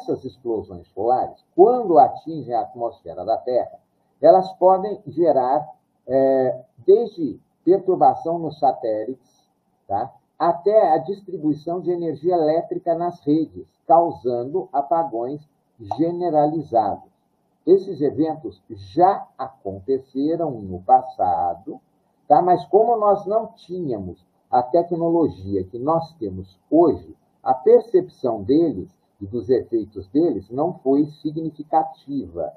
Essas explosões polares, quando atingem a atmosfera da Terra, elas podem gerar é, desde perturbação nos satélites, tá? até a distribuição de energia elétrica nas redes, causando apagões generalizados. Esses eventos já aconteceram no passado, tá? mas como nós não tínhamos a tecnologia que nós temos hoje, a percepção deles e dos efeitos deles não foi significativa.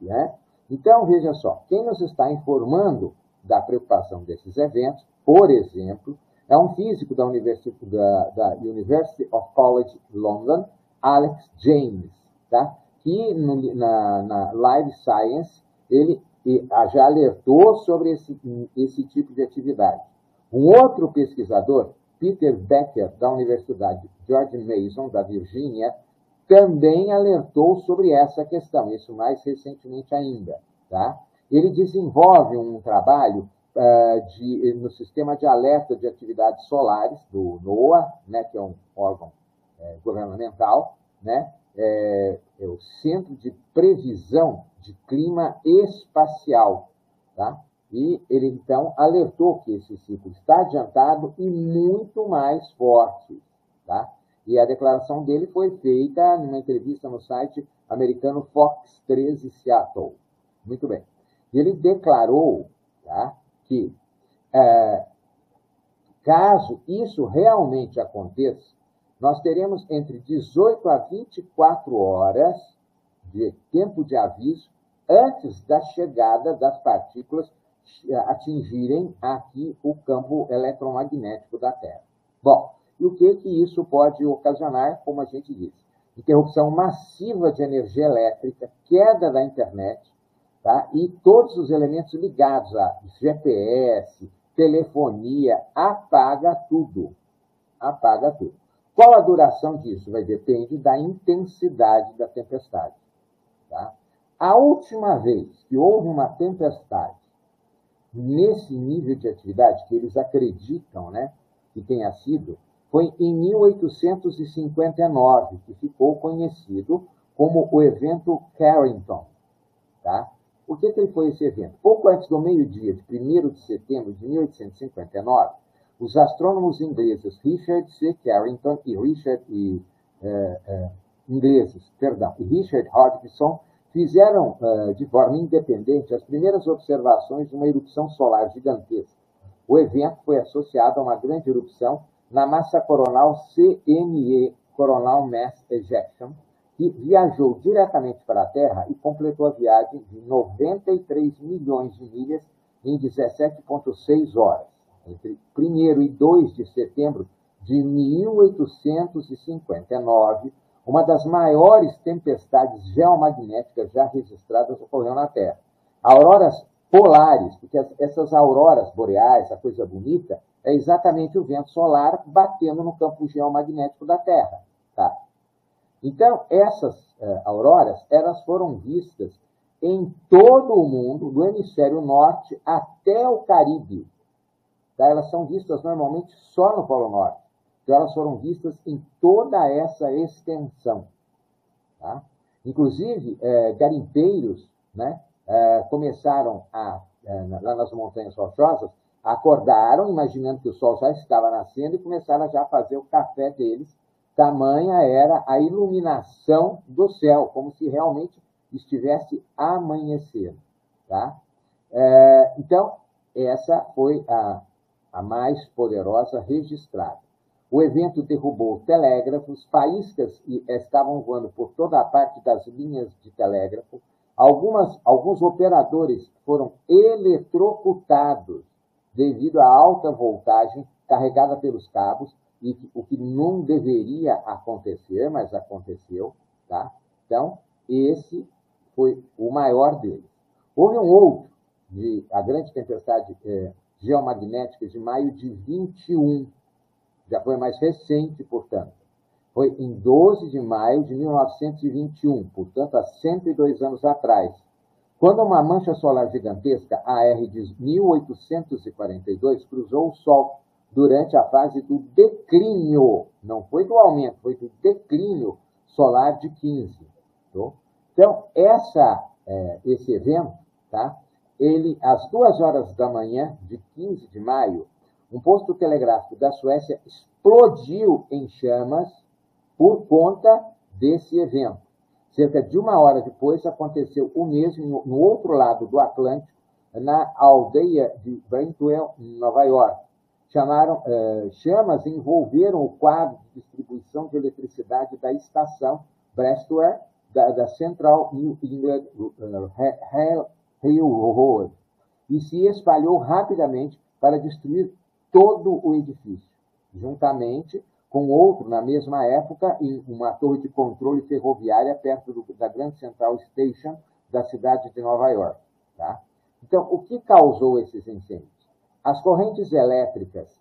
Né? Então, veja só, quem nos está informando da preocupação desses eventos, por exemplo, é um físico da University, da, da University of College London, Alex James, tá? que no, na, na Live Science ele já alertou sobre esse, esse tipo de atividade. Um outro pesquisador, Peter Becker, da Universidade George Mason, da Virgínia, também alertou sobre essa questão, isso mais recentemente ainda. Tá? Ele desenvolve um trabalho uh, de, no sistema de alerta de atividades solares do NOAA, né, que é um órgão é, governamental, né, é, é o Centro de Previsão de Clima Espacial. Tá? E ele, então, alertou que esse ciclo está adiantado e muito mais forte. Tá? E a declaração dele foi feita numa entrevista no site americano Fox 13 Seattle. Muito bem. Ele declarou tá, que, é, caso isso realmente aconteça, nós teremos entre 18 a 24 horas de tempo de aviso antes da chegada das partículas atingirem aqui o campo eletromagnético da Terra. Bom, e o que, que isso pode ocasionar, como a gente disse? Interrupção massiva de energia elétrica, queda da internet, tá? e todos os elementos ligados a GPS, telefonia, apaga tudo. Apaga tudo. Qual a duração disso? Vai depender da intensidade da tempestade. Tá? A última vez que houve uma tempestade nesse nível de atividade, que eles acreditam né, que tenha sido, foi em 1859, que ficou conhecido como o evento Carrington. Tá? Por que, que foi esse evento? Pouco antes do meio-dia de 1 de setembro de 1859, os astrônomos ingleses Richard C. Carrington e Richard e, eh, eh, ingleses, perdão, e Richard Hodgson fizeram eh, de forma independente as primeiras observações de uma erupção solar gigantesca. O evento foi associado a uma grande erupção na massa coronal CME, Coronal Mass Ejection, que viajou diretamente para a Terra e completou a viagem de 93 milhões de milhas em 17,6 horas entre 1 e 2 de setembro de 1859, uma das maiores tempestades geomagnéticas já registradas ocorreu na Terra. Auroras polares, porque essas auroras boreais, a coisa bonita, é exatamente o vento solar batendo no campo geomagnético da Terra. Tá? Então, essas uh, auroras, elas foram vistas em todo o mundo, do hemisfério norte até o Caribe. Tá? Elas são vistas normalmente só no Polo Norte. Então, elas foram vistas em toda essa extensão. Tá? Inclusive, é, garimpeiros né, é, começaram a, é, lá nas montanhas rochosas, acordaram, imaginando que o sol já estava nascendo, e começaram já a fazer o café deles. Tamanha era a iluminação do céu, como se realmente estivesse amanhecendo. Tá? É, então, essa foi a, a mais poderosa registrada. O evento derrubou telégrafos, faíscas estavam voando por toda a parte das linhas de telégrafo. Algumas, alguns operadores foram eletrocutados devido à alta voltagem carregada pelos cabos, e o que não deveria acontecer, mas aconteceu. Tá? Então, esse foi o maior deles. Houve um outro, de, a grande tempestade é, geomagnética de maio de 21. Já foi mais recente, portanto. Foi em 12 de maio de 1921, portanto, há 102 anos atrás, Quando uma mancha solar gigantesca, AR de 1842, cruzou o Sol durante a fase do declínio, não foi do aumento, foi do declínio solar de 15. Tá? Então, essa, é, esse evento, tá? ele, às duas horas da manhã de 15 de maio, um posto telegráfico da Suécia explodiu em chamas por conta desse evento. Cerca de uma hora depois, aconteceu o mesmo no outro lado do Atlântico, na aldeia de Brentwell, Nova York. Chamaram, eh, chamas envolveram o quadro de distribuição de eletricidade da estação Brestwell, da, da Central New England uh, Railroad, e se espalhou rapidamente para destruir todo o edifício, juntamente com outro na mesma época em uma torre de controle ferroviária perto do, da Grand Central Station da cidade de Nova York. Tá? Então, o que causou esses incêndios? As correntes elétricas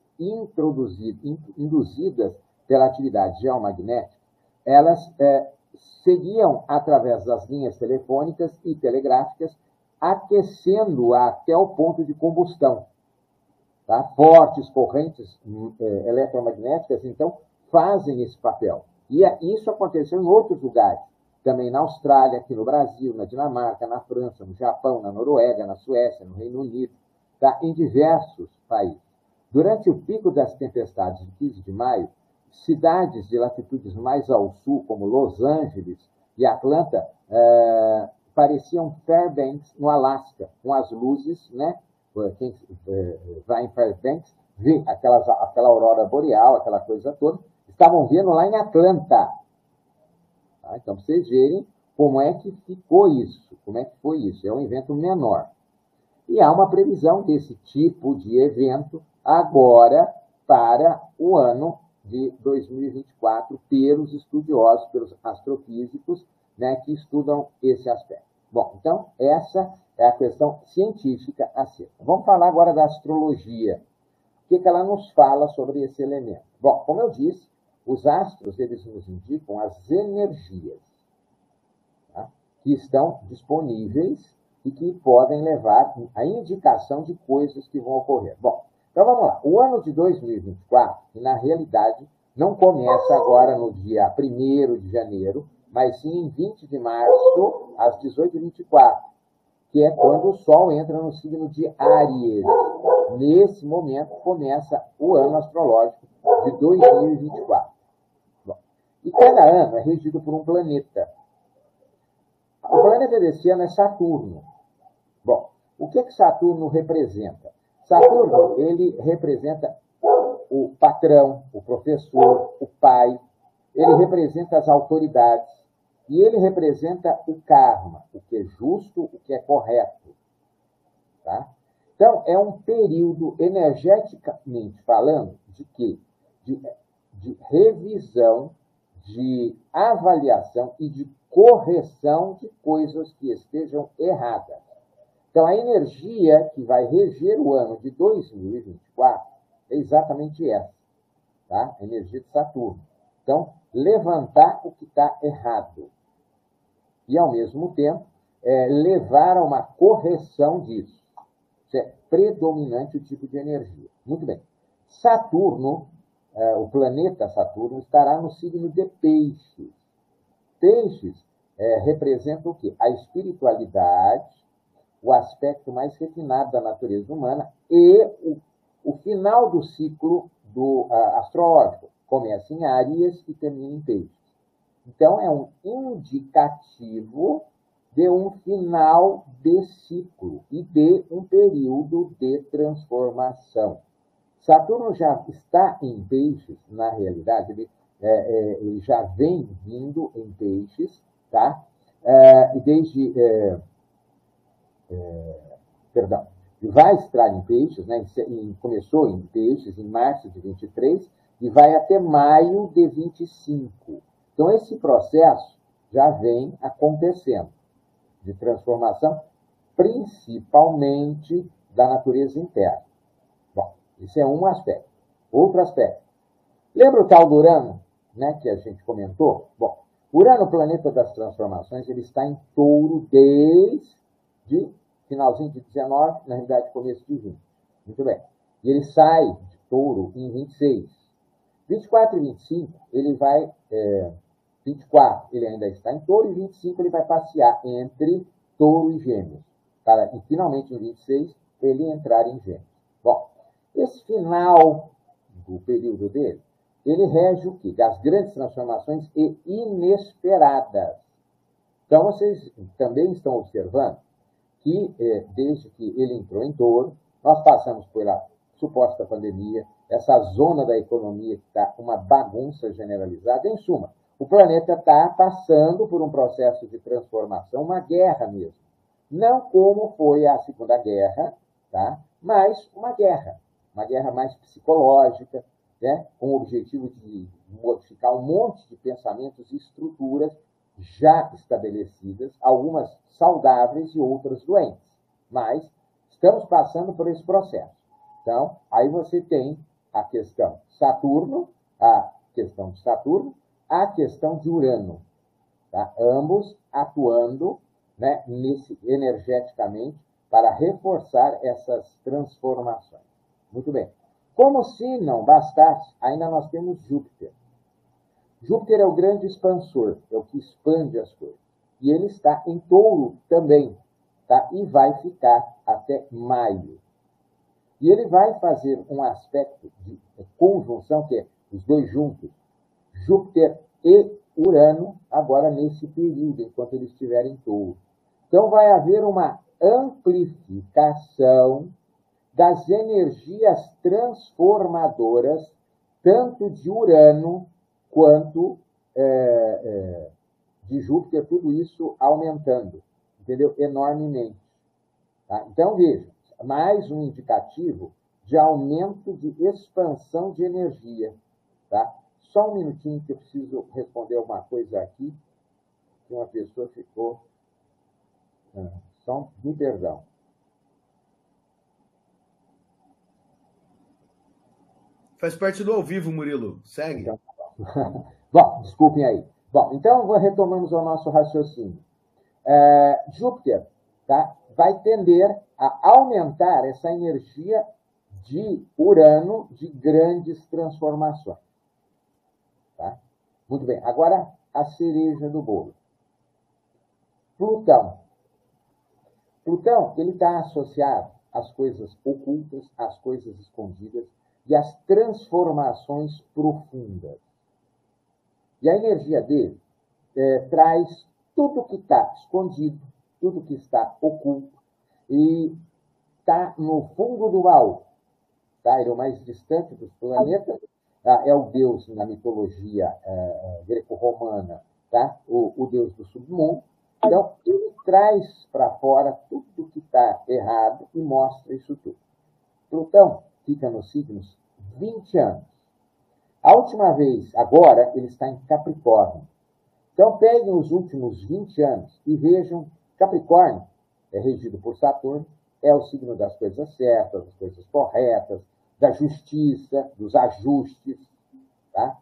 induzidas pela atividade geomagnética, elas é, seguiam através das linhas telefônicas e telegráficas, aquecendo até o ponto de combustão, Tá? Fortes correntes hum, é, eletromagnéticas, então, fazem esse papel. E é, isso aconteceu em outros lugares, também na Austrália, aqui no Brasil, na Dinamarca, na França, no Japão, na Noruega, na Suécia, no Reino Unido, tá? em diversos países. Durante o pico das tempestades de 15 de maio, cidades de latitudes mais ao sul, como Los Angeles e Atlanta, é, pareciam Fairbanks, no Alasca, com as luzes né, é, vai em Fairbanks, vê aquelas, aquela aurora boreal, aquela coisa toda, estavam vendo lá em Atlanta. Tá? Então, vocês verem como é que ficou isso, como é que foi isso. É um evento menor. E há uma previsão desse tipo de evento agora para o ano de 2024 pelos estudiosos, pelos astrofísicos, né, que estudam esse aspecto. Bom, então, essa é a questão científica acerca. Vamos falar agora da astrologia. O que, que ela nos fala sobre esse elemento? Bom, como eu disse, os astros eles nos indicam as energias tá? que estão disponíveis e que podem levar a indicação de coisas que vão ocorrer. Bom, então vamos lá. O ano de 2024, que na realidade não começa agora no dia 1 de janeiro, mas sim em 20 de março, às 18h24, que é quando o Sol entra no signo de Áries. Nesse momento começa o ano astrológico de 2024. Bom, e cada ano é regido por um planeta. O planeta desse ano é Saturno. Bom, o que, que Saturno representa? Saturno, ele representa o patrão, o professor, o pai, ele representa as autoridades, e ele representa o karma, o que é justo, o que é correto. Tá? Então, é um período, energeticamente falando, de quê? De, de revisão, de avaliação e de correção de coisas que estejam erradas. Então, a energia que vai reger o ano de 2024 é exatamente essa, tá? A energia de Saturno. Então, levantar o que está errado e, ao mesmo tempo, é, levar a uma correção disso. Isso é predominante o tipo de energia. Muito bem. Saturno, é, o planeta Saturno, estará no signo de Peixes. Peixes é, representa o quê? A espiritualidade, o aspecto mais refinado da natureza humana e o, o final do ciclo do uh, astrológico. Começa em Áries e termina em Peixes. Então, é um indicativo de um final de ciclo e de um período de transformação. Saturno já está em peixes, na realidade, ele, é, é, ele já vem vindo em peixes, tá? É, desde, é, é, perdão, vai estar em peixes, né? Em, começou em peixes em março de 23 e vai até maio de 25. Então, esse processo já vem acontecendo de transformação, principalmente da natureza interna. Bom, isso é um aspecto. Outro aspecto. Lembra o tal do Urano, né, que a gente comentou? Bom, Urano, planeta das transformações, ele está em touro desde de finalzinho de 19, na realidade, começo de 20. Muito bem. E ele sai de touro em 26. 24 e 25, ele vai. É, 24, ele ainda está em touro, e 25, ele vai passear entre touro e gêmeos. Para, e finalmente, em 26, ele entrar em gêmeos. Bom, esse final do período dele, ele rege o quê? Das grandes transformações e inesperadas. Então, vocês também estão observando que, é, desde que ele entrou em touro, nós passamos pela suposta pandemia, essa zona da economia que está uma bagunça generalizada. Em suma, o planeta está passando por um processo de transformação, uma guerra mesmo. Não como foi a Segunda Guerra, tá? mas uma guerra. Uma guerra mais psicológica, né? com o objetivo de modificar um monte de pensamentos e estruturas já estabelecidas, algumas saudáveis e outras doentes. Mas estamos passando por esse processo. Então, aí você tem a questão Saturno, a questão de Saturno, a questão de Urano. Tá? Ambos atuando né, nesse, energeticamente para reforçar essas transformações. Muito bem. Como se não bastasse, ainda nós temos Júpiter. Júpiter é o grande expansor, é o que expande as coisas. E ele está em touro também, tá? e vai ficar até maio. E ele vai fazer um aspecto de conjunção, que é os dois juntos, Júpiter e Urano, agora nesse período, enquanto ele estiver em touro. Então vai haver uma amplificação das energias transformadoras, tanto de Urano quanto é, é, de Júpiter, tudo isso aumentando, entendeu? Enormemente. Tá? Então, veja, mais um indicativo de aumento de expansão de energia. Tá? Só um minutinho que eu preciso responder uma coisa aqui, que uma pessoa ficou. Ah, só um perdão. Faz parte do ao vivo, Murilo. Segue. Então, Bom, desculpem aí. Bom, então retomamos o nosso raciocínio. É, Júpiter tá, vai tender a aumentar essa energia de Urano de grandes transformações. Muito bem. Agora, a cereja do bolo. Plutão. Plutão, ele está associado às coisas ocultas, às coisas escondidas e às transformações profundas. E a energia dele é, traz tudo que está escondido, tudo que está oculto, e está no fundo do baú. Tá? Ele é o mais distante dos planetas, tá? é o deus na mitologia é, greco-romana, tá? O, o, deus do submundo. Então, ele traz para fora tudo que está errado e mostra isso tudo. Plutão fica nos signos 20 anos. A última vez, agora, ele está em Capricórnio. Então, peguem os últimos 20 anos e vejam: Capricórnio é regido por Saturno, é o signo das coisas certas, das coisas corretas, da justiça, dos ajustes, tá?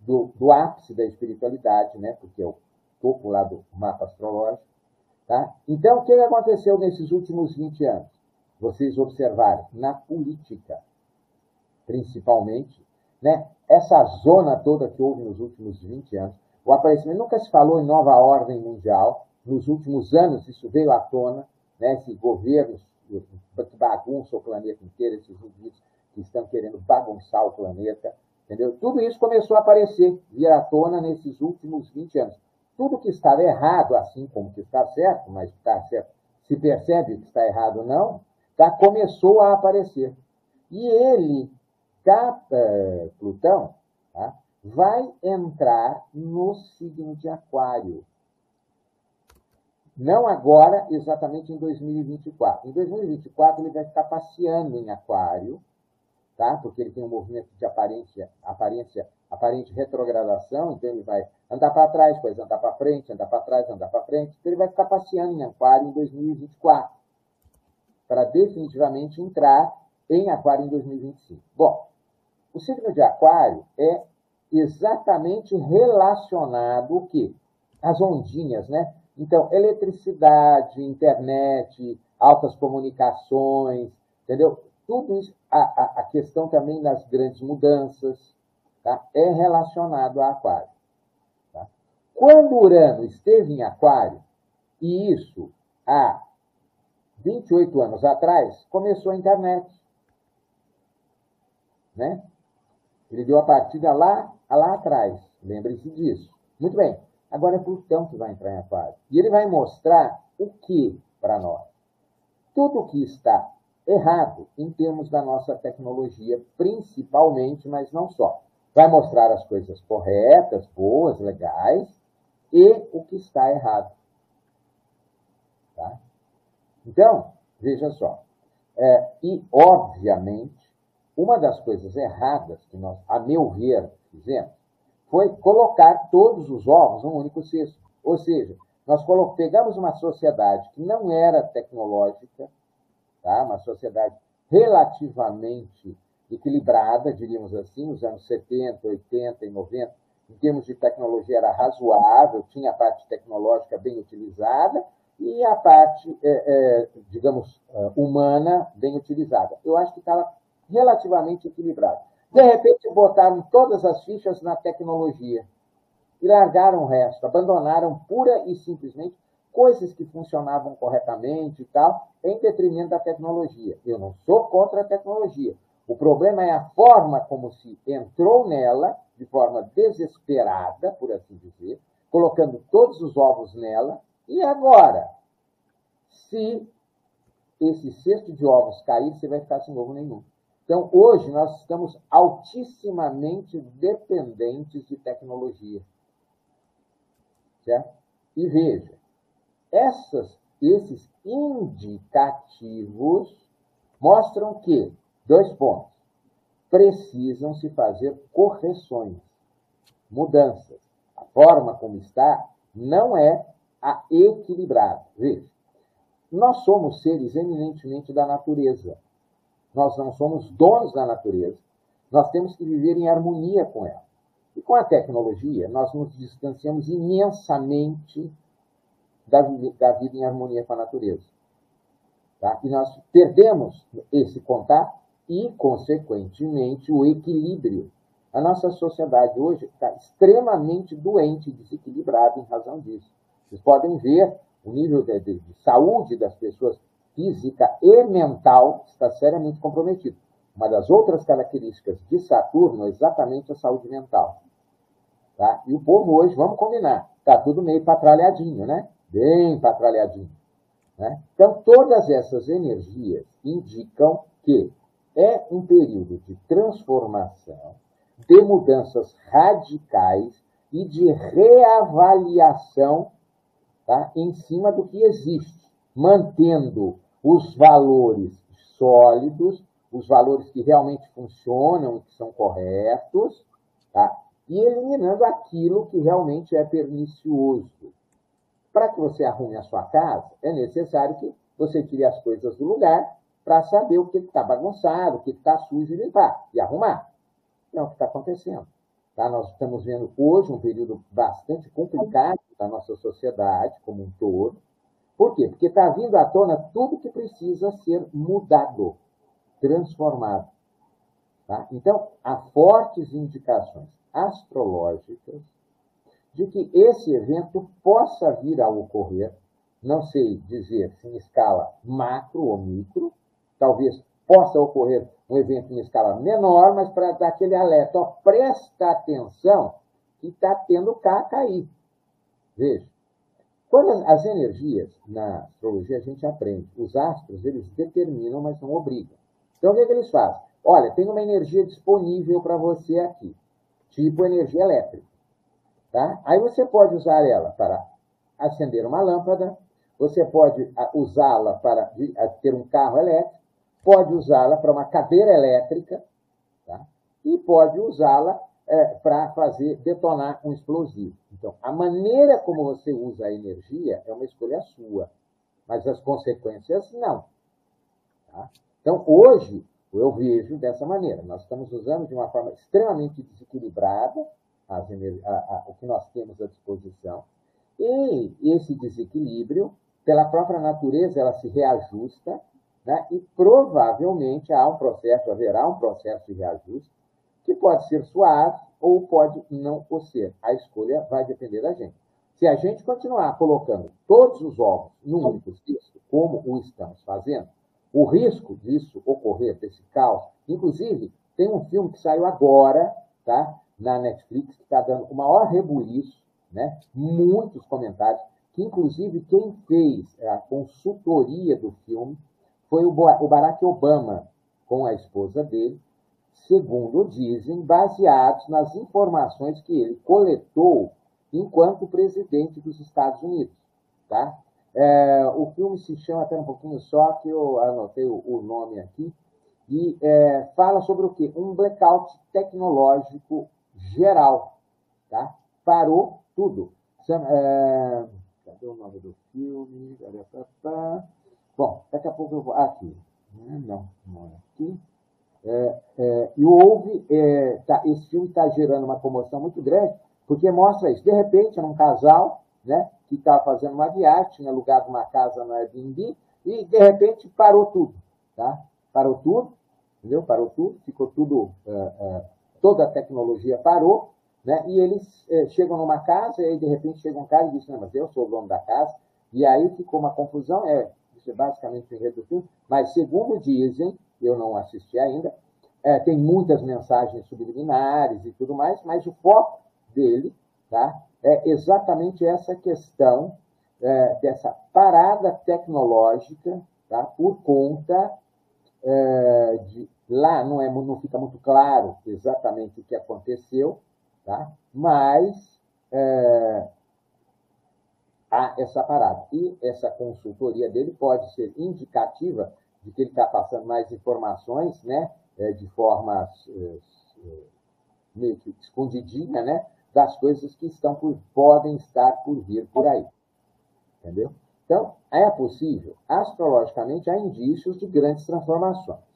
do, do ápice da espiritualidade, né? porque é o topo lá do mapa astrológico. Tá? Então, o que aconteceu nesses últimos 20 anos? Vocês observaram, na política, principalmente, né? essa zona toda que houve nos últimos 20 anos, o aparecimento nunca se falou em nova ordem mundial, nos últimos anos isso veio à tona, né? esse governo que bagunça o planeta inteiro, esses indivíduos que estão querendo bagunçar o planeta, entendeu? Tudo isso começou a aparecer, vir à tona nesses últimos 20 anos. Tudo que estava errado, assim como que está certo, mas está certo, se percebe que está errado ou não, tá, começou a aparecer. E ele cada Plutão tá, vai entrar no signo de Aquário. Não agora, exatamente em 2024. Em 2024, ele vai ficar passeando em Aquário, tá? porque ele tem um movimento de aparência, aparência, aparente retrogradação, então ele vai andar para trás, depois andar para frente, andar para trás, andar para frente. Então ele vai ficar passeando em Aquário em 2024, para definitivamente entrar em Aquário em 2025. Bom, o signo de Aquário é exatamente relacionado o quê? As ondinhas, né? Então, eletricidade, internet, altas comunicações, entendeu? Tudo isso, a, a, a questão também das grandes mudanças, tá? é relacionado a Aquário. Tá? Quando Urano esteve em Aquário, e isso há 28 anos atrás, começou a internet. Né? Ele deu a partida lá, lá atrás. Lembre-se disso. Muito bem. Agora é Plutão que vai entrar em Aquário. E ele vai mostrar o que para nós? Tudo o que está errado em termos da nossa tecnologia, principalmente, mas não só. Vai mostrar as coisas corretas, boas, legais, e o que está errado. Tá? Então, veja só. É, e, obviamente, uma das coisas erradas que nós, a meu ver, fizemos foi colocar todos os ovos num único cesto. Ou seja, nós pegamos uma sociedade que não era tecnológica, tá? uma sociedade relativamente equilibrada, diríamos assim, nos anos 70, 80 e 90, em termos de tecnologia era razoável, tinha a parte tecnológica bem utilizada e a parte, é, é, digamos, é, humana bem utilizada. Eu acho que estava relativamente equilibrado. De repente, botaram todas as fichas na tecnologia e largaram o resto, abandonaram pura e simplesmente coisas que funcionavam corretamente e tal, em detrimento da tecnologia. Eu não sou contra a tecnologia. O problema é a forma como se entrou nela, de forma desesperada, por assim dizer, colocando todos os ovos nela, e agora, se esse cesto de ovos cair, você vai ficar sem ovo nenhum. Então, hoje, nós estamos altissimamente dependentes de tecnologia. Certo? E veja, essas, esses indicativos mostram que, dois pontos, precisam se fazer correções, mudanças. A forma como está não é a equilibrada. Veja, nós somos seres eminentemente da natureza. Nós não somos donos da natureza. Nós temos que viver em harmonia com ela. E com a tecnologia, nós nos distanciamos imensamente da, da vida em harmonia com a natureza. Tá? E nós perdemos esse contato e, consequentemente, o equilíbrio. A nossa sociedade hoje está extremamente doente, desequilibrada em razão disso. Vocês podem ver o nível de, de, de saúde das pessoas física e mental está seriamente comprometido. Uma das outras características de Saturno é exatamente a saúde mental. Tá? E o povo hoje, vamos combinar, está tudo meio patralhadinho, né? Bem patralhadinho. Né? Então, todas essas energias indicam que é um período de transformação, de mudanças radicais e de reavaliação tá? em cima do que existe, mantendo os valores sólidos, os valores que realmente funcionam que são corretos, tá? e eliminando aquilo que realmente é pernicioso. Para que você arrume a sua casa, é necessário que você tire as coisas do lugar para saber o que está bagunçado, o que está sujo e limpar, e arrumar. É o que está acontecendo. Tá? Nós estamos vendo hoje um período bastante complicado da nossa sociedade como um todo, por quê? Porque está vindo à tona tudo que precisa ser mudado, transformado. Tá? Então, há fortes indicações astrológicas de que esse evento possa vir a ocorrer, não sei dizer se em escala macro ou micro, talvez possa ocorrer um evento em escala menor, mas para dar aquele alerta, ó, presta atenção que está tendo caca aí. Veja, quando as energias, na astrologia, a gente aprende. Os astros, eles determinam, mas não obrigam. Então, o que, é que eles fazem? Olha, tem uma energia disponível para você aqui, tipo energia elétrica. Tá? Aí você pode usar ela para acender uma lâmpada, você pode ah, usá-la para ah, ter um carro elétrico, pode usá-la para uma cadeira elétrica, tá? e pode usá-la é, para fazer detonar um explosivo. Então, a maneira como você usa a energia é uma escolha sua, mas as consequências não. Tá? Então, hoje, eu vejo dessa maneira. Nós estamos usando de uma forma extremamente desequilibrada a, a, o que nós temos à disposição. E esse desequilíbrio, pela própria natureza, ela se reajusta, né? e provavelmente há um processo, haverá um processo de reajuste, que pode ser suave ou pode não o ser. A escolha vai depender da gente. Se a gente continuar colocando todos os ovos num único cesto, como o estamos fazendo, o risco disso ocorrer, desse caos, inclusive, tem um filme que saiu agora, tá? Na Netflix, que está dando o maior rebuliço, né? Muitos comentários, que inclusive quem fez a consultoria do filme foi o Barack Obama com a esposa dele, segundo dizem, baseados nas informações que ele coletou enquanto presidente dos Estados Unidos. Tá? É, o filme se chama, até um pouquinho só, que eu anotei o, nome aqui, e é, fala sobre o quê? Um blackout tecnológico geral. Tá? Parou tudo. É, cadê o nome do filme? Bom, daqui a pouco eu vou. Aqui. Não, não é aqui. É, é, e houve. É, tá, esse filme está gerando uma comoção muito grande, porque mostra isso. De repente, era um casal né, que estava fazendo uma viagem, tinha alugado uma casa no Airbnb, e de repente parou tudo. Tá? Parou tudo, entendeu? Parou tudo, ficou tudo. É, é, toda a tecnologia parou, né? e eles é, chegam numa casa, e aí de repente chega um cara e diz: Não, mas eu sou o dono da casa. E aí ficou uma confusão. É, isso é basicamente o enredo do filme, mas segundo dizem, eu não assisti ainda, é, tem muitas mensagens subliminares e tudo mais, mas o foco dele tá, é exatamente essa questão é, dessa parada tecnológica tá, por conta é, de. Lá não, é, não fica muito claro exatamente o que aconteceu, tá, mas é, há essa parada. E essa consultoria dele pode ser indicativa de que ele está passando mais informações, né, é, de forma é, é, meio que escondidinha, né, das coisas que estão por, podem estar por vir por aí. Entendeu? Então, é possível, astrologicamente, há indícios de grandes transformações.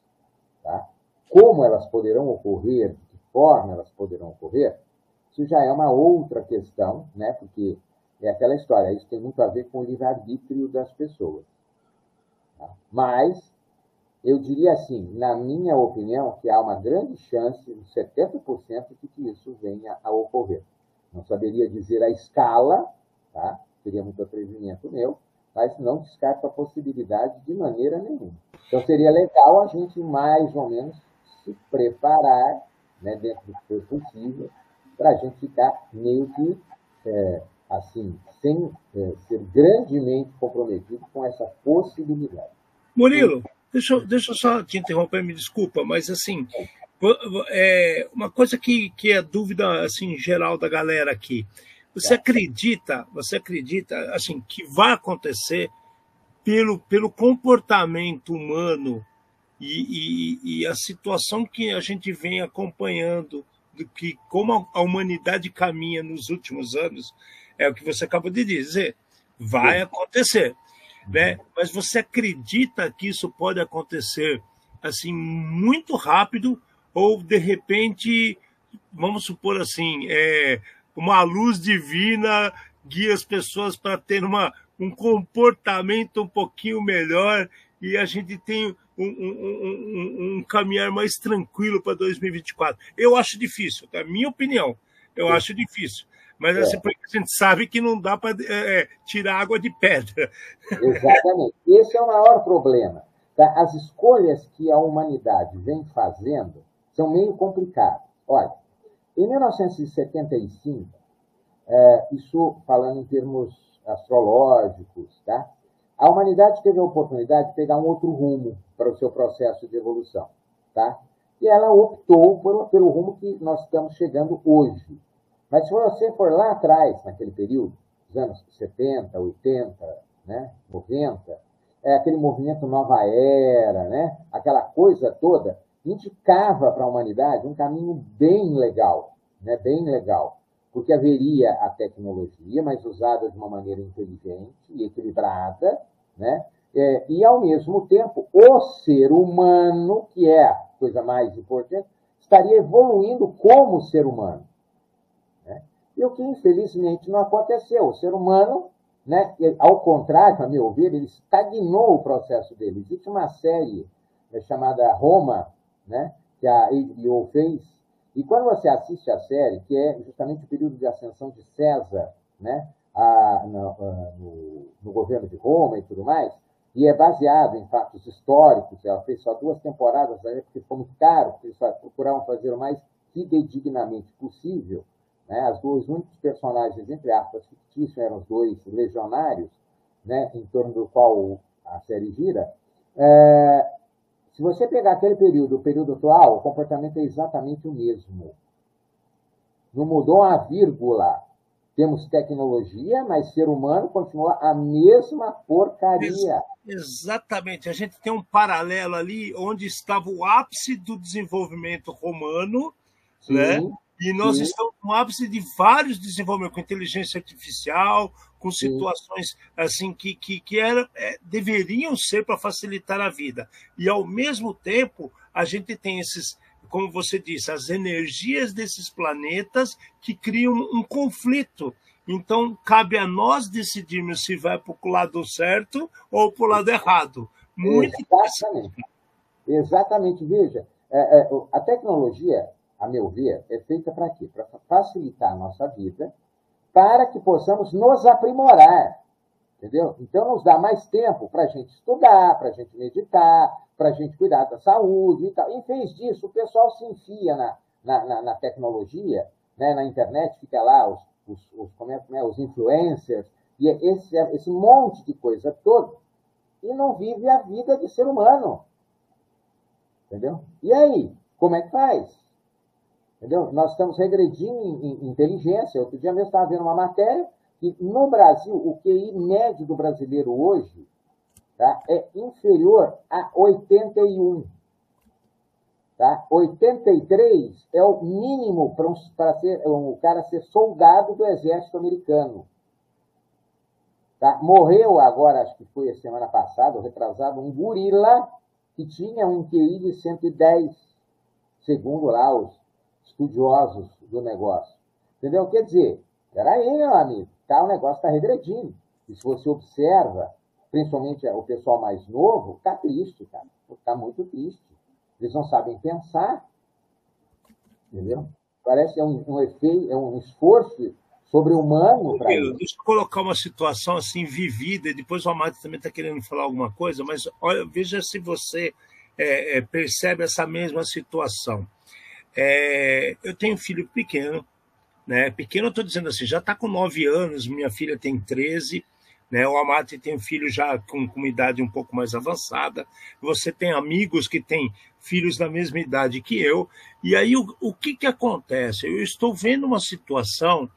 Tá? Como elas poderão ocorrer, de que forma elas poderão ocorrer, isso já é uma outra questão, né? porque é aquela história, isso tem muito a ver com o livre-arbítrio das pessoas. Tá? Mas, eu diria assim, na minha opinião, que há uma grande chance, 70%, de que isso venha a ocorrer. Não saberia dizer a escala, tá? seria muito atrevimento meu, mas não descarto a possibilidade de maneira nenhuma. Então, seria legal a gente, mais ou menos, se preparar, né, dentro do que for possível, para a gente ficar meio que é, assim, sem é, ser grandemente comprometido com essa possibilidade. Murilo, deixa, eu, deixa eu só te interromper, me desculpa, mas assim, é, uma coisa que, que é dúvida assim geral da galera aqui. Você acredita, você acredita assim que vai acontecer pelo, pelo comportamento humano e, e, e a situação que a gente vem acompanhando do que como a humanidade caminha nos últimos anos, é o que você acabou de dizer. Vai acontecer. Né? Mas você acredita que isso pode acontecer assim muito rápido ou de repente, vamos supor assim, é, uma luz divina guia as pessoas para ter uma, um comportamento um pouquinho melhor e a gente tem um, um, um, um caminhar mais tranquilo para 2024. Eu acho difícil, a minha opinião. Eu Sim. acho difícil. Mas é. assim, porque a gente sabe que não dá para é, é, tirar água de pedra. Exatamente. Esse é o maior problema. Tá? As escolhas que a humanidade vem fazendo são meio complicadas. Olha, em 1975, é, isso falando em termos astrológicos, tá? a humanidade teve a oportunidade de pegar um outro rumo para o seu processo de evolução. Tá? E ela optou por, pelo rumo que nós estamos chegando hoje. Mas se você for lá atrás, naquele período, os anos 70, 80, né, 90, é aquele movimento Nova Era, né, aquela coisa toda, indicava para a humanidade um caminho bem legal, né, bem legal, porque haveria a tecnologia, mas usada de uma maneira inteligente e equilibrada, né, é, e ao mesmo tempo o ser humano, que é a coisa mais importante, estaria evoluindo como ser humano. E o que infelizmente não aconteceu. O ser humano, né, ao contrário, a meu ver, ele estagnou o processo dele. Existe uma série né, chamada Roma, né, que a HBO fez, e quando você assiste a série, que é justamente o período de ascensão de César, né, a, no, no, no, governo de Roma e tudo mais, e é baseado em fatos históricos, ela fez só duas temporadas porque ficou muito caro, eles procuravam fazer o mais fidedignamente possível. Né? As duas únicos personagens, entre aspas, fictícios eram os dois legionários, né, em torno do qual a série gira. É, se você pegar aquele período, o período atual, o comportamento é exatamente o mesmo. Não mudou a vírgula. Temos tecnologia, mas ser humano continua a mesma porcaria. Exatamente. A gente tem um paralelo ali onde estava o ápice do desenvolvimento romano, sim, né? E nós sim. estamos no ápice de vários desenvolvimentos, com inteligência artificial, com situações assim que, que, que era, é, deveriam ser para facilitar a vida. E, ao mesmo tempo, a gente tem esses, como você disse, as energias desses planetas que criam um conflito. Então, cabe a nós decidirmos se vai para o lado certo ou para o lado errado. Muito Exatamente. Exatamente. Veja, é, é, a tecnologia, a meu ver, é feita para quê? Para facilitar a nossa vida, para que possamos nos aprimorar. Entendeu? Então, nos dá mais tempo para a gente estudar, para a gente meditar, para a gente cuidar da saúde e tal. Em vez disso, o pessoal se enfia na, na, na, na tecnologia, né? na internet, fica lá os, os, os, como é, né? os influencers, e esse, esse monte de coisa toda, e não vive a vida de ser humano. Entendeu? E aí, como é que faz? Entendeu? Nós estamos regredindo em, em inteligência. Outro dia mesmo estava vendo uma matéria que no Brasil, o QI médio do brasileiro hoje tá, é inferior a 81. Tá? 83 é o mínimo para um, um cara ser soldado do exército americano. Tá? Morreu agora, acho que foi a semana passada, retrasado, um gorila que tinha um QI de 110, segundo lá os estudiosos do negócio. Entendeu? Quer dizer, peraí, meu amigo, tá, o negócio está regredindo. E se você observa, principalmente o pessoal mais novo, está triste, cara. Está muito triste. Eles não sabem pensar. Entendeu? Parece que é um, um efeito, é um esforço sobre-humano. Deixa eu colocar uma situação assim vivida, e depois o Amado também está querendo falar alguma coisa, mas olha, veja se você é, é, percebe essa mesma situação. É, eu tenho um filho pequeno, né? Pequeno, eu estou dizendo assim, já está com nove anos, minha filha tem 13, né? O Amate tem um filho já com, com uma idade um pouco mais avançada. Você tem amigos que têm filhos da mesma idade que eu. E aí o, o que, que acontece? Eu estou vendo uma situação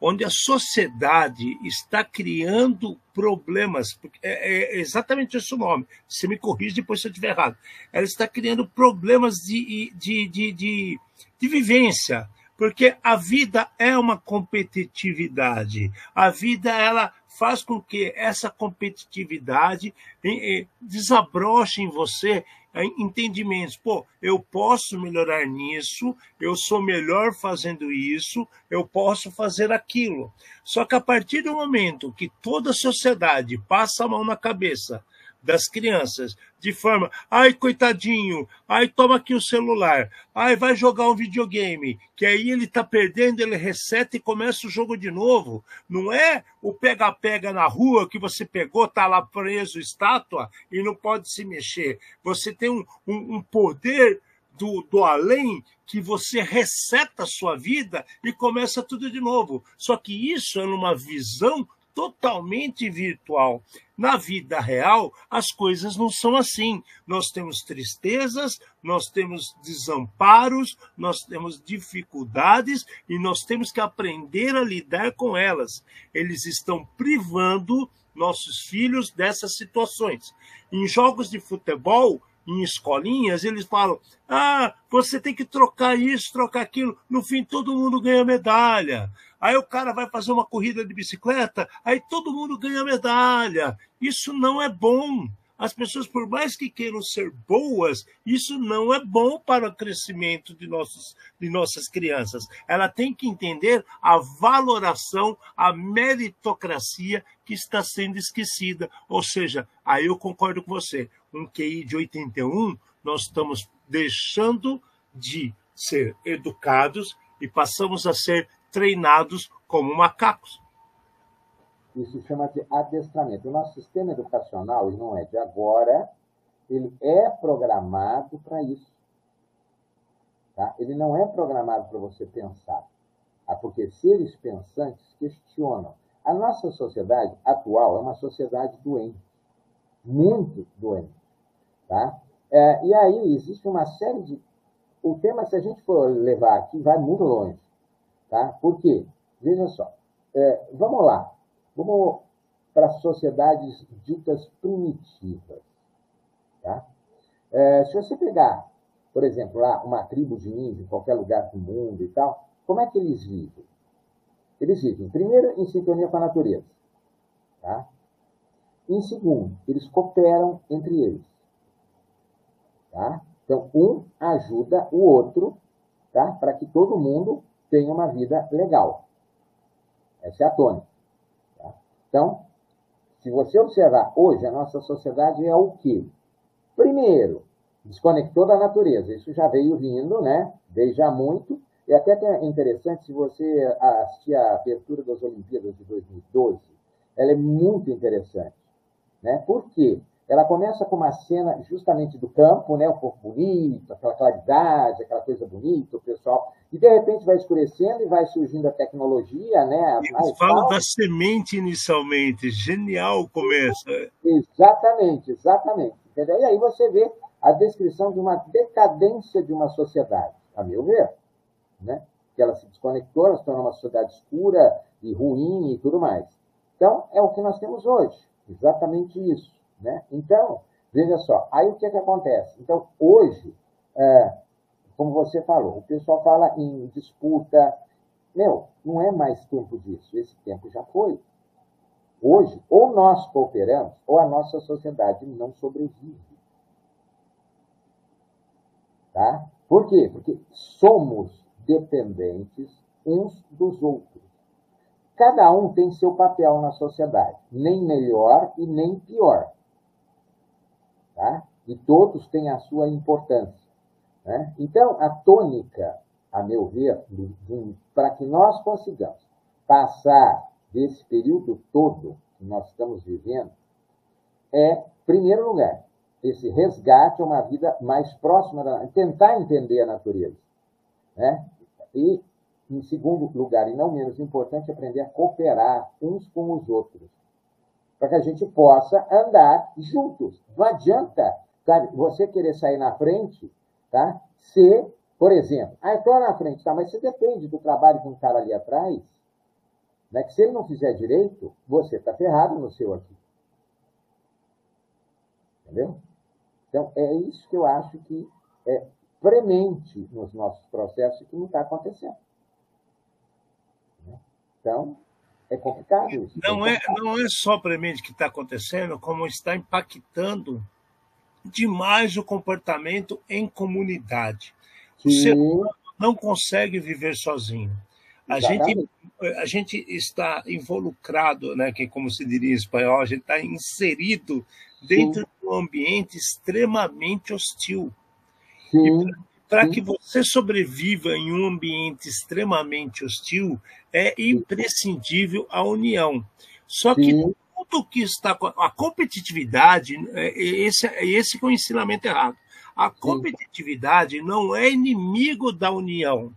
onde a sociedade está criando problemas, é, é exatamente esse o nome, você me corrige depois se eu estiver errado, ela está criando problemas de, de, de, de, de vivência, porque a vida é uma competitividade, a vida ela faz com que essa competitividade desabroche em você entendimentos. Pô, eu posso melhorar nisso, eu sou melhor fazendo isso, eu posso fazer aquilo. Só que a partir do momento que toda a sociedade passa a mão na cabeça das crianças, de forma, ai, coitadinho, ai, toma aqui o celular, ai, vai jogar um videogame, que aí ele tá perdendo, ele reseta e começa o jogo de novo. Não é o pega-pega na rua que você pegou, tá lá preso, estátua, e não pode se mexer. Você tem um, um, um poder do, do além que você reseta a sua vida e começa tudo de novo. Só que isso é numa visão totalmente virtual. Na vida real, as coisas não são assim. Nós temos tristezas, nós temos desamparos, nós temos dificuldades e nós temos que aprender a lidar com elas. Eles estão privando nossos filhos dessas situações. Em jogos de futebol, em escolinhas, eles falam: ah, você tem que trocar isso, trocar aquilo. No fim, todo mundo ganha medalha. Aí o cara vai fazer uma corrida de bicicleta, aí todo mundo ganha medalha. Isso não é bom. As pessoas, por mais que queiram ser boas, isso não é bom para o crescimento de, nossos, de nossas crianças. Ela tem que entender a valoração, a meritocracia que está sendo esquecida. Ou seja, aí eu concordo com você, um QI de 81, nós estamos deixando de ser educados e passamos a ser treinados como macacos. Isso chama de adestramento. O nosso sistema educacional, ele não é de agora, ele é programado para isso. Tá? Ele não é programado para você pensar. Ah, porque seres pensantes questionam. A nossa sociedade atual é uma sociedade doente, muito doente. Tá? É, e aí existe uma série de. O tema, se a gente for levar aqui, vai muito longe. Tá? Por quê? Veja só. É, vamos lá. Vamos para sociedades ditas primitivas. Tá? É, se você pegar, por exemplo, lá uma tribo de índio em qualquer lugar do mundo e tal, como é que eles vivem? Eles vivem, primeiro, em sintonia com a natureza. Tá? Em segundo, eles cooperam entre eles. Tá? Então, um ajuda o outro tá? para que todo mundo tenha uma vida legal. Essa é a tônica. Então, se você observar, hoje a nossa sociedade é o quê? Primeiro, desconectou da natureza. Isso já veio vindo, né? Desde há muito. E até é interessante, se você assistir a abertura das Olimpíadas de 2012, ela é muito interessante. Né? Por quê? Ela começa com uma cena justamente do campo, né, o povo bonito, aquela claridade, aquela coisa bonita, o pessoal, e de repente vai escurecendo e vai surgindo a tecnologia, né? Eles falam da semente inicialmente, genial o começo. Exatamente, exatamente. Entendeu? E aí você vê a descrição de uma decadência de uma sociedade, a meu ver, né? Que ela se desconectou, ela se tornou uma sociedade escura e ruim e tudo mais. Então, é o que nós temos hoje, exatamente isso. Né? Então, veja só, aí o que, é que acontece? Então, hoje, é, como você falou, o pessoal fala em disputa. Meu, não é mais tempo disso, esse tempo já foi. Hoje, ou nós cooperamos, ou a nossa sociedade não sobrevive. Tá? Por quê? Porque somos dependentes uns dos outros. Cada um tem seu papel na sociedade, nem melhor e nem pior. Tá? E todos têm a sua importância. Né? Então, a tônica, a meu ver, para que nós consigamos passar desse período todo que nós estamos vivendo, é, em primeiro lugar, esse resgate a uma vida mais próxima da tentar entender a natureza. Né? E, em segundo lugar, e não menos importante, aprender a cooperar uns com os outros para que a gente possa andar juntos. Não adianta, sabe, você querer sair na frente, tá? Se, por exemplo, ah, eu na frente, tá? Mas você depende do trabalho de um cara ali atrás, né? Que se ele não fizer direito, você está ferrado no seu aqui. Entendeu? Então, é isso que eu acho que é premente nos nossos processos que não está acontecendo. Então, é complicado isso. Não é, não é só premente que está acontecendo, como está impactando demais o comportamento em comunidade. Sim. O ser humano não consegue viver sozinho. A gente, a gente está involucrado, né, que como se diria em espanhol, a gente está inserido dentro Sim. de um ambiente extremamente hostil. Sim. Para que você sobreviva em um ambiente extremamente hostil, é imprescindível a união. Só que Sim. tudo que está. A competitividade, é, esse, esse é o ensinamento errado. A competitividade Sim. não é inimigo da união.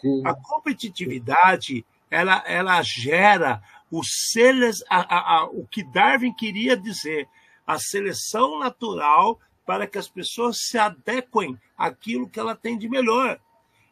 Sim. A competitividade ela, ela gera os seres, a, a, a, o que Darwin queria dizer, a seleção natural para que as pessoas se adequem àquilo que ela tem de melhor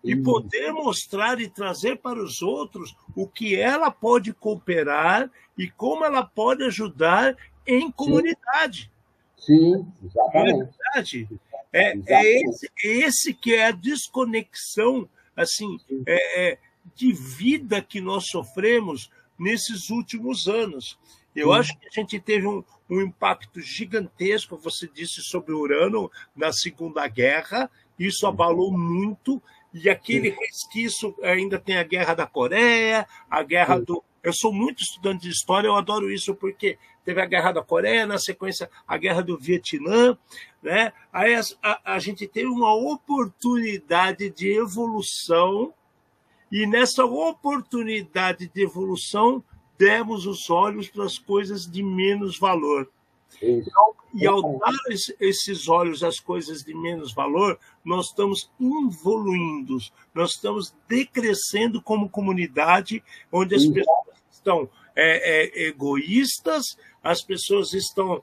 e poder mostrar e trazer para os outros o que ela pode cooperar e como ela pode ajudar em comunidade. Sim, exatamente. Não é verdade? É, é, esse, é esse que é a desconexão assim é, é, de vida que nós sofremos nesses últimos anos. Eu acho que a gente teve um, um impacto gigantesco, você disse sobre Urano na Segunda Guerra, isso abalou muito, e aquele resquício ainda tem a Guerra da Coreia, a Guerra do. Eu sou muito estudante de história, eu adoro isso, porque teve a Guerra da Coreia, na sequência a Guerra do Vietnã, né? Aí a, a, a gente teve uma oportunidade de evolução, e nessa oportunidade de evolução, demos os olhos para as coisas de menos valor. Então, e ao dar esses olhos às coisas de menos valor, nós estamos evoluindo, nós estamos decrescendo como comunidade, onde as pessoas estão é, é, egoístas, as pessoas estão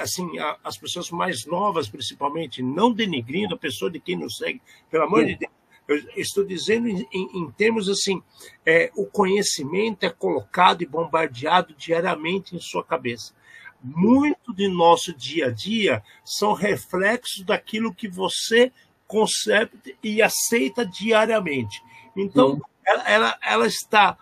assim, as pessoas mais novas, principalmente, não denigrindo a pessoa de quem nos segue, pelo amor de Deus, eu estou dizendo em, em termos assim, é, o conhecimento é colocado e bombardeado diariamente em sua cabeça. Muito de nosso dia a dia são reflexos daquilo que você concebe e aceita diariamente. Então, ela, ela, ela, está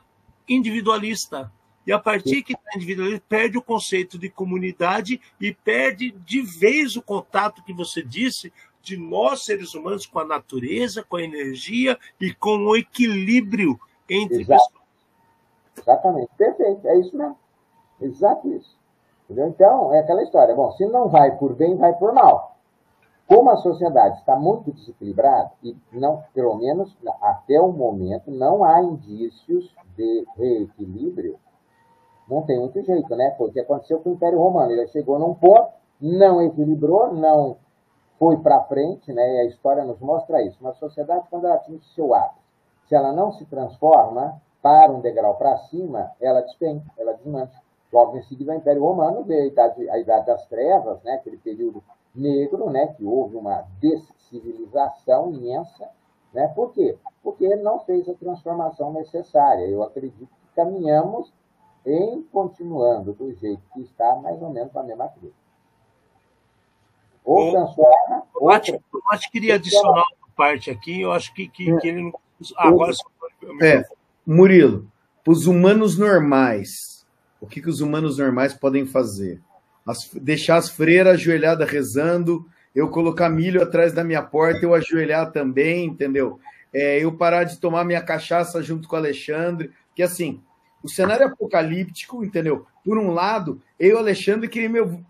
individualista. E a partir que está individualista, perde o conceito de comunidade e perde de vez o contato que você disse de nós, seres humanos, com a natureza, com a energia e com o equilíbrio entre Exato. pessoas. Exatamente, perfeito, é isso mesmo. Exato isso. Entendeu? Então, é aquela história. Bom, se não vai por bem, vai por mal. Como a sociedade está muito desequilibrada, e não, pelo menos até o momento, não há indícios de reequilíbrio, não tem muito jeito, né? Foi o que aconteceu com o Império Romano. Ele chegou num ponto, não equilibrou, não foi para frente, né? E a história nos mostra isso. Uma sociedade, quando ela atinge seu ápice, se ela não se transforma para um degrau para cima, ela despenca, ela desmancha. Logo em seguida, o Império Romano veio a idade, a idade das trevas, né? Aquele período negro, né? Que houve uma descivilização imensa, né? Por quê? Porque ele não fez a transformação necessária. Eu acredito que caminhamos em continuando do jeito que está, mais ou menos na mesma crise. Ou transforma. Eu acho, eu acho que queria adicionar uma parte aqui, eu acho que, que, que ele não. Agora é, Murilo, os humanos normais, o que, que os humanos normais podem fazer? As, deixar as freiras ajoelhadas rezando, eu colocar milho atrás da minha porta, eu ajoelhar também, entendeu? É, eu parar de tomar minha cachaça junto com o Alexandre, que assim, o cenário apocalíptico, entendeu? Por um lado, eu e o Alexandre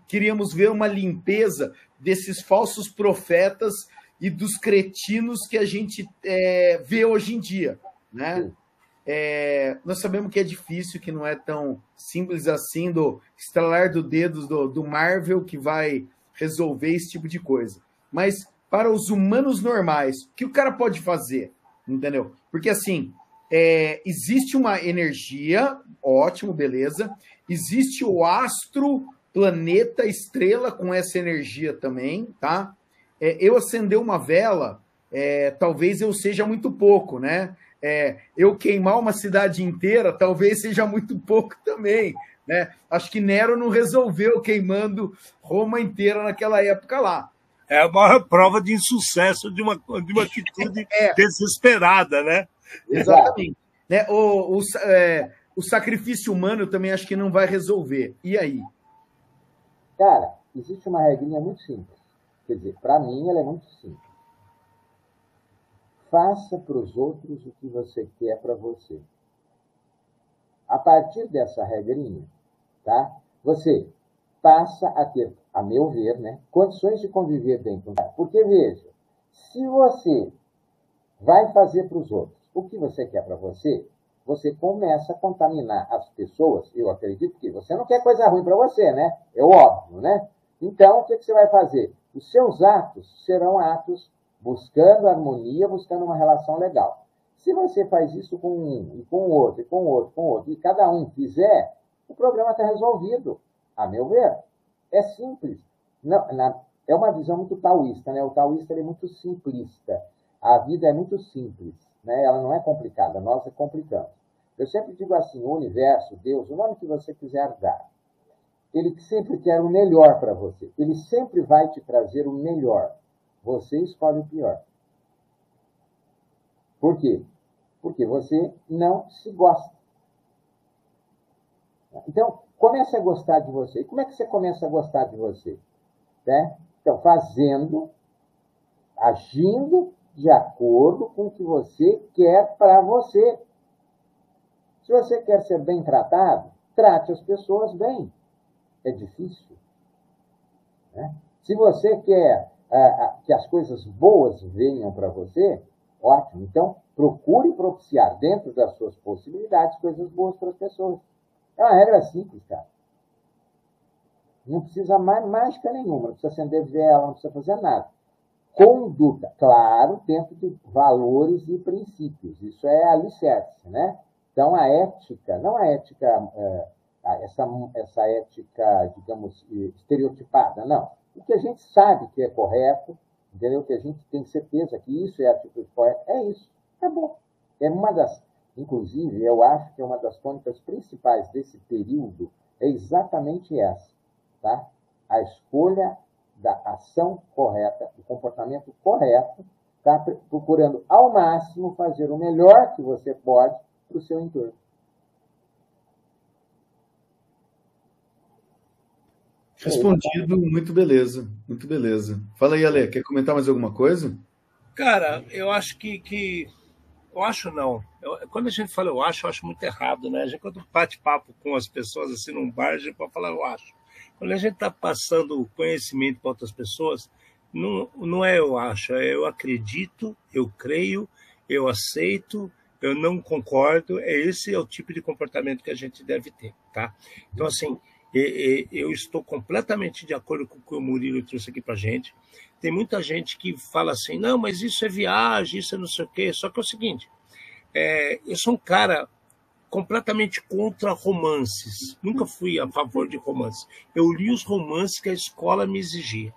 queríamos ver uma limpeza desses falsos profetas e dos cretinos que a gente é, vê hoje em dia, né? É, nós sabemos que é difícil, que não é tão simples assim do estalar do dedo do, do Marvel que vai resolver esse tipo de coisa. Mas para os humanos normais, o que o cara pode fazer? Entendeu? Porque assim, é, existe uma energia, ótimo, beleza. Existe o astro planeta, estrela com essa energia também, tá? É, eu acender uma vela, é, talvez eu seja muito pouco, né? É, eu queimar uma cidade inteira, talvez seja muito pouco também, né? Acho que Nero não resolveu queimando Roma inteira naquela época lá. É a maior prova de insucesso de uma, de uma atitude é. desesperada, né? Exatamente. Né? O, o, é, o sacrifício humano também acho que não vai resolver. E aí? Cara, existe uma regrinha muito simples. Quer dizer, para mim ela é muito simples. Faça para os outros o que você quer para você. A partir dessa regrinha, tá? Você passa a ter, a meu ver, né, condições de conviver bem com Porque veja, se você vai fazer para os outros o que você quer para você, você começa a contaminar as pessoas. Eu acredito que você não quer coisa ruim para você, né? É óbvio, né? Então, o que, que você vai fazer? Os seus atos serão atos buscando harmonia, buscando uma relação legal. Se você faz isso com um, e com outro, e com o outro, com outro, e cada um fizer, o problema está resolvido, a meu ver. É simples. Não, na, é uma visão muito taoísta, né? O taoísta é muito simplista. A vida é muito simples, né? Ela não é complicada, nós é complicamos. Eu sempre digo assim: o universo, Deus, o nome que você quiser dar, ele sempre quer o melhor para você. Ele sempre vai te trazer o melhor. Você escolhe o pior. Por quê? Porque você não se gosta. Então, comece a gostar de você. E como é que você começa a gostar de você? Né? Então, fazendo, agindo de acordo com o que você quer para você. Se você quer ser bem tratado, trate as pessoas bem. É difícil. Né? Se você quer ah, que as coisas boas venham para você, ótimo. Então, procure propiciar dentro das suas possibilidades coisas boas para as pessoas. É uma regra simples, cara. Não precisa mais mágica nenhuma, não precisa acender vela, não precisa fazer nada. Conduta, claro, dentro de valores e princípios. Isso é alicerce, né? Então, a ética, não a ética, é, essa, essa ética, digamos, estereotipada, não. O que a gente sabe que é correto, entendeu? Que a gente tem certeza que isso é atitude correta, é isso. Bom. É uma das, inclusive, eu acho que é uma das tônicas principais desse período é exatamente essa, tá? A escolha da ação correta, do comportamento correto, tá? procurando ao máximo fazer o melhor que você pode para o seu entorno. Respondido, muito beleza, muito beleza. Fala aí, Ale, quer comentar mais alguma coisa? Cara, eu acho que, que eu acho não. Eu, quando a gente fala eu acho, eu acho muito errado, né? A gente quando bate papo com as pessoas assim num bar, a gente pode falar eu acho. Quando a gente está passando conhecimento para outras pessoas, não, não é eu acho, é eu acredito, eu creio, eu aceito, eu não concordo. É esse é o tipo de comportamento que a gente deve ter, tá? Então assim, eu estou completamente de acordo com o que o Murilo trouxe aqui para gente. Tem muita gente que fala assim, não, mas isso é viagem, isso é não sei o quê. Só que é o seguinte, é, eu sou um cara completamente contra romances. Nunca fui a favor de romances. Eu li os romances que a escola me exigia.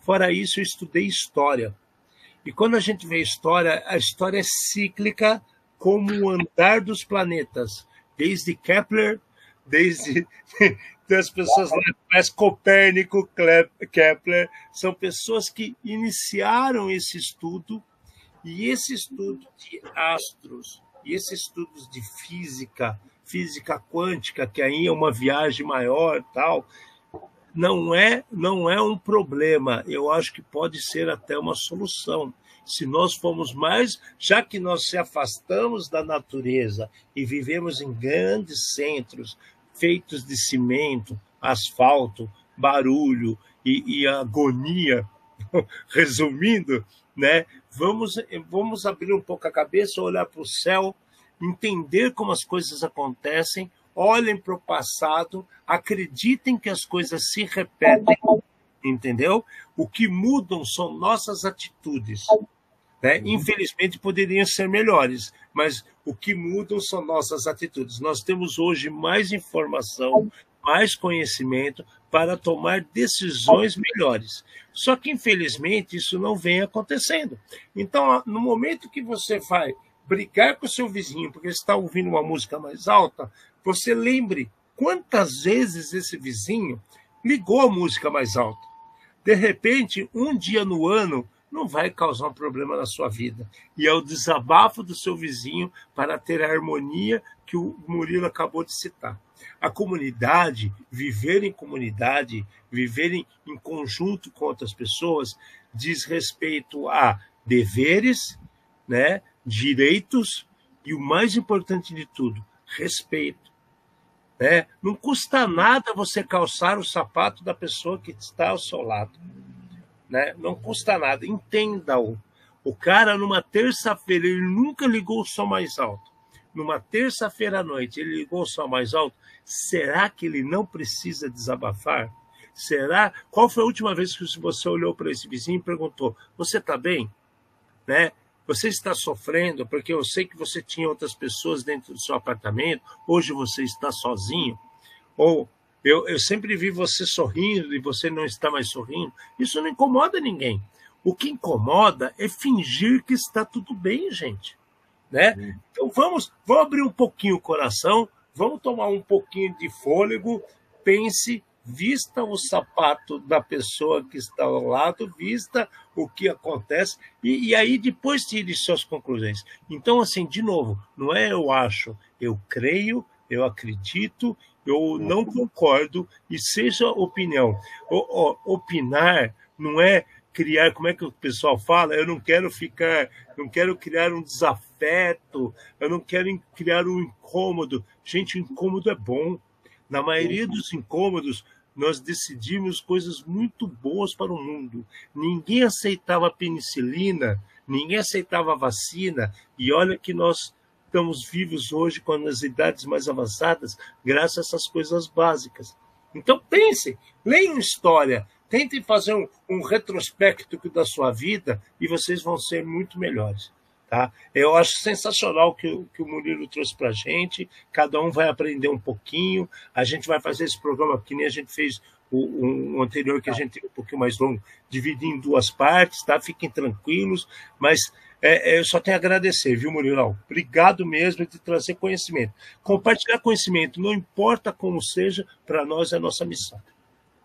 Fora isso, eu estudei história. E quando a gente vê história, a história é cíclica como o andar dos planetas. Desde Kepler, desde das pessoas lá, mas Copérnico, Kepler, são pessoas que iniciaram esse estudo e esse estudo de astros e esses estudos de física, física quântica, que aí é uma viagem maior, tal, não é não é um problema. Eu acho que pode ser até uma solução. Se nós formos mais, já que nós se afastamos da natureza e vivemos em grandes centros feitos de cimento, asfalto, barulho e, e agonia, resumindo, né? Vamos, vamos abrir um pouco a cabeça, olhar para o céu, entender como as coisas acontecem, olhem para o passado, acreditem que as coisas se repetem, entendeu? O que mudam são nossas atitudes. Né? Infelizmente poderiam ser melhores, mas o que mudam são nossas atitudes. Nós temos hoje mais informação, mais conhecimento para tomar decisões melhores. Só que, infelizmente, isso não vem acontecendo. Então, no momento que você vai brigar com o seu vizinho porque está ouvindo uma música mais alta, você lembre quantas vezes esse vizinho ligou a música mais alta. De repente, um dia no ano, não vai causar um problema na sua vida. E é o desabafo do seu vizinho para ter a harmonia que o Murilo acabou de citar. A comunidade, viver em comunidade, viver em, em conjunto com outras pessoas, diz respeito a deveres, né, direitos e o mais importante de tudo, respeito. Né? Não custa nada você calçar o sapato da pessoa que está ao seu lado né? Não custa nada, entenda-o. O cara, numa terça-feira, ele nunca ligou o som mais alto. Numa terça-feira à noite, ele ligou o som mais alto. Será que ele não precisa desabafar? Será? Qual foi a última vez que você olhou para esse vizinho e perguntou: Você está bem? Né? Você está sofrendo porque eu sei que você tinha outras pessoas dentro do seu apartamento, hoje você está sozinho? Ou eu, eu sempre vi você sorrindo e você não está mais sorrindo. Isso não incomoda ninguém. O que incomoda é fingir que está tudo bem, gente. Né? Então vamos, vamos abrir um pouquinho o coração, vamos tomar um pouquinho de fôlego, pense, vista o sapato da pessoa que está ao lado, vista o que acontece e, e aí depois tire suas conclusões. Então, assim, de novo, não é eu acho, eu creio, eu acredito, eu não concordo, e seja opinião. O, o, opinar não é criar, como é que o pessoal fala? Eu não quero ficar, não quero criar um desafeto, eu não quero criar um incômodo. Gente, o incômodo é bom. Na maioria dos incômodos, nós decidimos coisas muito boas para o mundo. Ninguém aceitava penicilina, ninguém aceitava vacina, e olha que nós estamos vivos hoje com as idades mais avançadas, graças a essas coisas básicas. Então pense, leiam história, tentem fazer um, um retrospecto da sua vida e vocês vão ser muito melhores. Tá? Eu acho sensacional o que, que o Murilo trouxe para a gente. Cada um vai aprender um pouquinho. A gente vai fazer esse programa que nem a gente fez o, o anterior, que a gente teve um pouquinho mais longo, dividir em duas partes, tá? Fiquem tranquilos. Mas é, é, eu só tenho a agradecer, viu, Murilão? Obrigado mesmo de trazer conhecimento. Compartilhar conhecimento, não importa como seja, para nós é a nossa missão.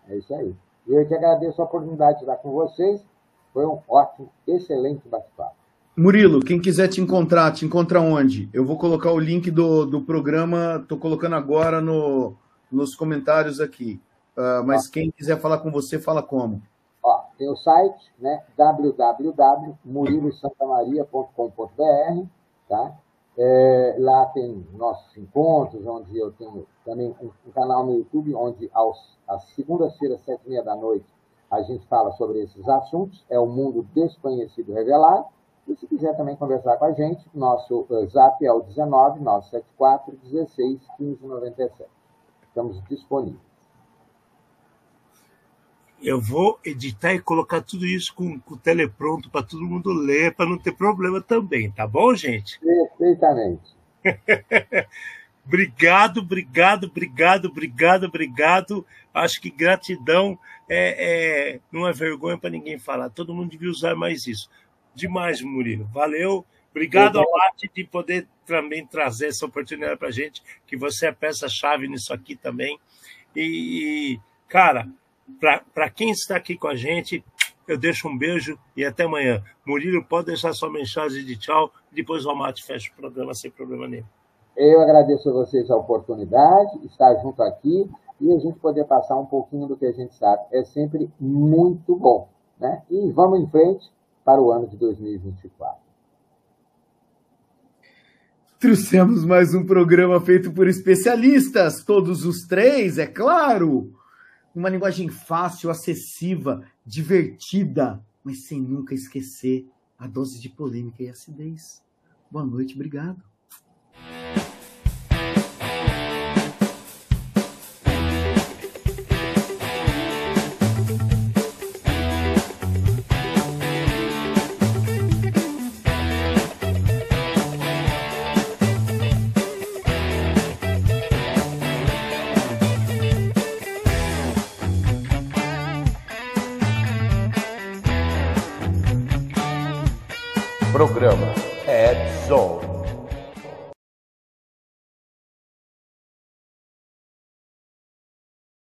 É isso aí. Eu que agradeço a oportunidade de estar com vocês. Foi um ótimo, excelente bate-papo. Murilo, quem quiser te encontrar, te encontra onde? Eu vou colocar o link do, do programa, estou colocando agora no, nos comentários aqui. Uh, mas ah. quem quiser falar com você, fala como? Ó, tem o site, né? www.murilosantamaria.com.br, tá? É, lá tem nossos encontros, onde eu tenho também um, um canal no YouTube, onde aos, às segundas-feiras, sete e meia da noite, a gente fala sobre esses assuntos. É o mundo desconhecido revelado. E se quiser também conversar com a gente, nosso uh, zap é o 19 974 16 15 97. Estamos disponíveis. Eu vou editar e colocar tudo isso com, com o telepronto para todo mundo ler, para não ter problema também, tá bom, gente? Perfeitamente. obrigado, obrigado, obrigado, obrigado, obrigado. Acho que gratidão é, é não é vergonha para ninguém falar. Todo mundo devia usar mais isso demais, Murilo. Valeu. Obrigado, Alate, de poder também trazer essa oportunidade para a gente, que você é peça-chave nisso aqui também. E, cara, para quem está aqui com a gente, eu deixo um beijo e até amanhã. Murilo, pode deixar sua mensagem de tchau, depois o Almate fecha o programa sem problema nenhum. Eu agradeço a vocês a oportunidade, estar junto aqui e a gente poder passar um pouquinho do que a gente sabe. É sempre muito bom. Né? E vamos em frente, para o ano de 2024. Trouxemos mais um programa feito por especialistas, todos os três, é claro. Uma linguagem fácil, acessível, divertida, mas sem nunca esquecer a dose de polêmica e acidez. Boa noite, obrigado. Programa.